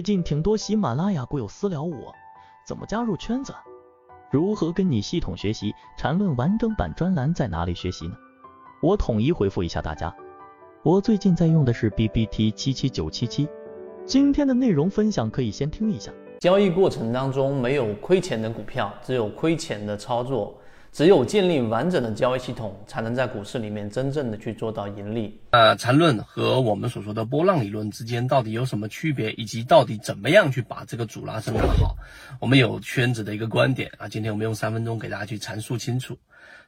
最近挺多喜马拉雅股友私聊我，怎么加入圈子？如何跟你系统学习缠论完整版专栏在哪里学习呢？我统一回复一下大家。我最近在用的是 B B T 七七九七七。今天的内容分享可以先听一下。交易过程当中没有亏钱的股票，只有亏钱的操作。只有建立完整的交易系统，才能在股市里面真正的去做到盈利。呃，缠论和我们所说的波浪理论之间到底有什么区别，以及到底怎么样去把这个主拉升得好？我们有圈子的一个观点啊，今天我们用三分钟给大家去阐述清楚。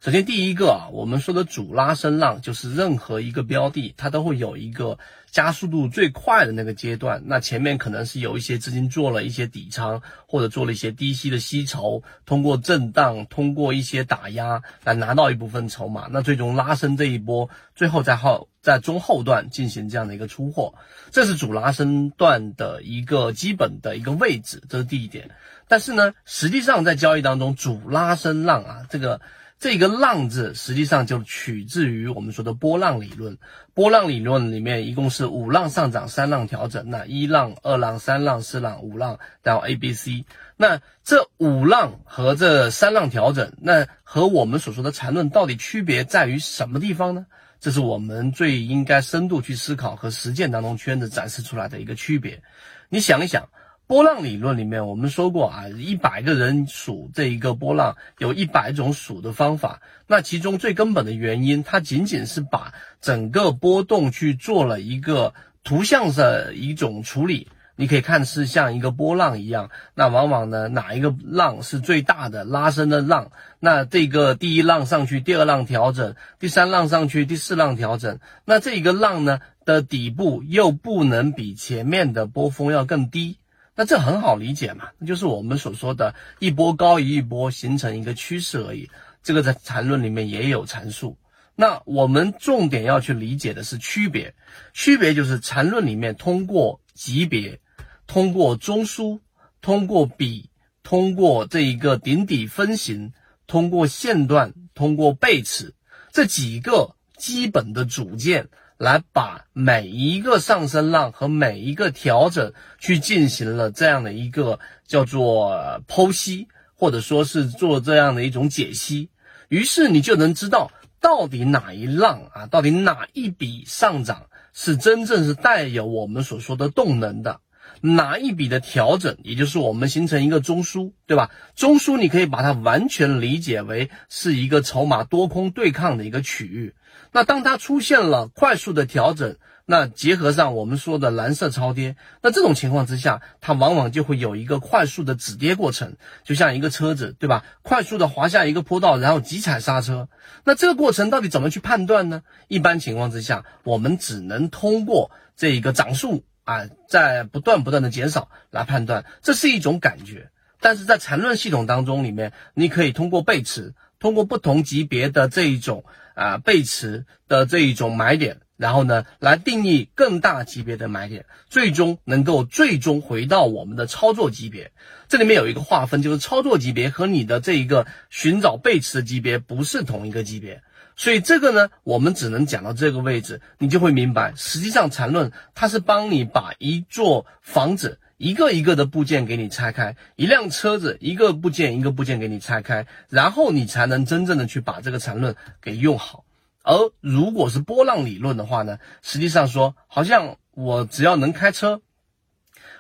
首先，第一个啊，我们说的主拉升浪，就是任何一个标的，它都会有一个加速度最快的那个阶段。那前面可能是有一些资金做了一些底仓，或者做了一些低吸的吸筹，通过震荡，通过一些打压来拿到一部分筹码。那最终拉升这一波，最后在后在中后段进行这样的一个出货，这是主拉升段的一个基本的一个位置，这是第一点。但是呢，实际上在交易当中，主拉升浪啊，这个。这个浪字实际上就取自于我们说的波浪理论。波浪理论里面一共是五浪上涨，三浪调整。那一浪、二浪、三浪、四浪、五浪，然后 A、B、C。那这五浪和这三浪调整，那和我们所说的缠论到底区别在于什么地方呢？这是我们最应该深度去思考和实践当中圈子展示出来的一个区别。你想一想。波浪理论里面，我们说过啊，一百个人数这一个波浪，有一百种数的方法。那其中最根本的原因，它仅仅是把整个波动去做了一个图像的一种处理。你可以看是像一个波浪一样。那往往呢，哪一个浪是最大的拉伸的浪？那这个第一浪上去，第二浪调整，第三浪上去，第四浪调整。那这一个浪呢的底部又不能比前面的波峰要更低。那这很好理解嘛，那就是我们所说的一波高于一波，形成一个趋势而已。这个在缠论里面也有阐述。那我们重点要去理解的是区别，区别就是缠论里面通过级别、通过中枢、通过比、通过这一个顶底分型、通过线段、通过背驰这几个基本的组件。来把每一个上升浪和每一个调整去进行了这样的一个叫做剖析，或者说是做这样的一种解析，于是你就能知道到底哪一浪啊，到底哪一笔上涨是真正是带有我们所说的动能的，哪一笔的调整，也就是我们形成一个中枢，对吧？中枢你可以把它完全理解为是一个筹码多空对抗的一个区域。那当它出现了快速的调整，那结合上我们说的蓝色超跌，那这种情况之下，它往往就会有一个快速的止跌过程，就像一个车子，对吧？快速的滑下一个坡道，然后急踩刹车。那这个过程到底怎么去判断呢？一般情况之下，我们只能通过这一个涨速啊，在不断不断的减少来判断，这是一种感觉。但是在缠论系统当中里面，你可以通过背驰，通过不同级别的这一种。啊，背驰的这一种买点，然后呢，来定义更大级别的买点，最终能够最终回到我们的操作级别。这里面有一个划分，就是操作级别和你的这一个寻找背驰的级别不是同一个级别。所以这个呢，我们只能讲到这个位置，你就会明白，实际上缠论它是帮你把一座房子。一个一个的部件给你拆开，一辆车子一个部件一个部件给你拆开，然后你才能真正的去把这个缠论给用好。而如果是波浪理论的话呢，实际上说好像我只要能开车，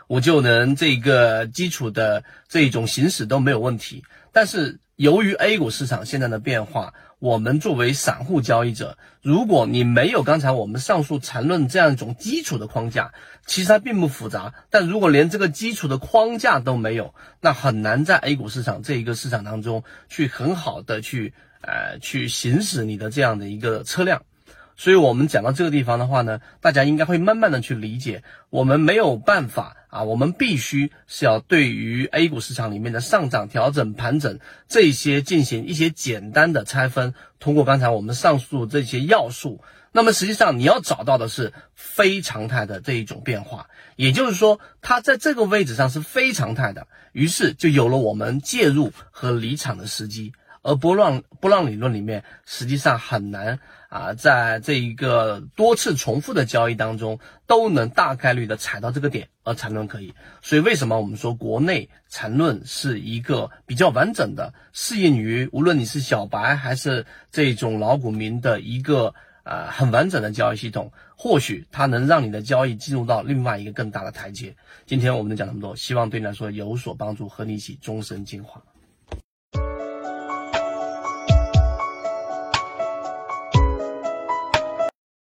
我就能这个基础的这种行驶都没有问题。但是由于 A 股市场现在的变化，我们作为散户交易者，如果你没有刚才我们上述缠论这样一种基础的框架，其实它并不复杂。但如果连这个基础的框架都没有，那很难在 A 股市场这一个市场当中去很好的去呃去行驶你的这样的一个车辆。所以，我们讲到这个地方的话呢，大家应该会慢慢的去理解，我们没有办法啊，我们必须是要对于 A 股市场里面的上涨、调整、盘整这些进行一些简单的拆分。通过刚才我们上述这些要素，那么实际上你要找到的是非常态的这一种变化，也就是说，它在这个位置上是非常态的，于是就有了我们介入和离场的时机。而波浪波浪理论里面实际上很难啊，在这一个多次重复的交易当中都能大概率的踩到这个点，而缠论可以。所以为什么我们说国内缠论是一个比较完整的，适应于无论你是小白还是这种老股民的一个呃很完整的交易系统，或许它能让你的交易进入到另外一个更大的台阶。今天我们能讲那么多，希望对你来说有所帮助，和你一起终身进化。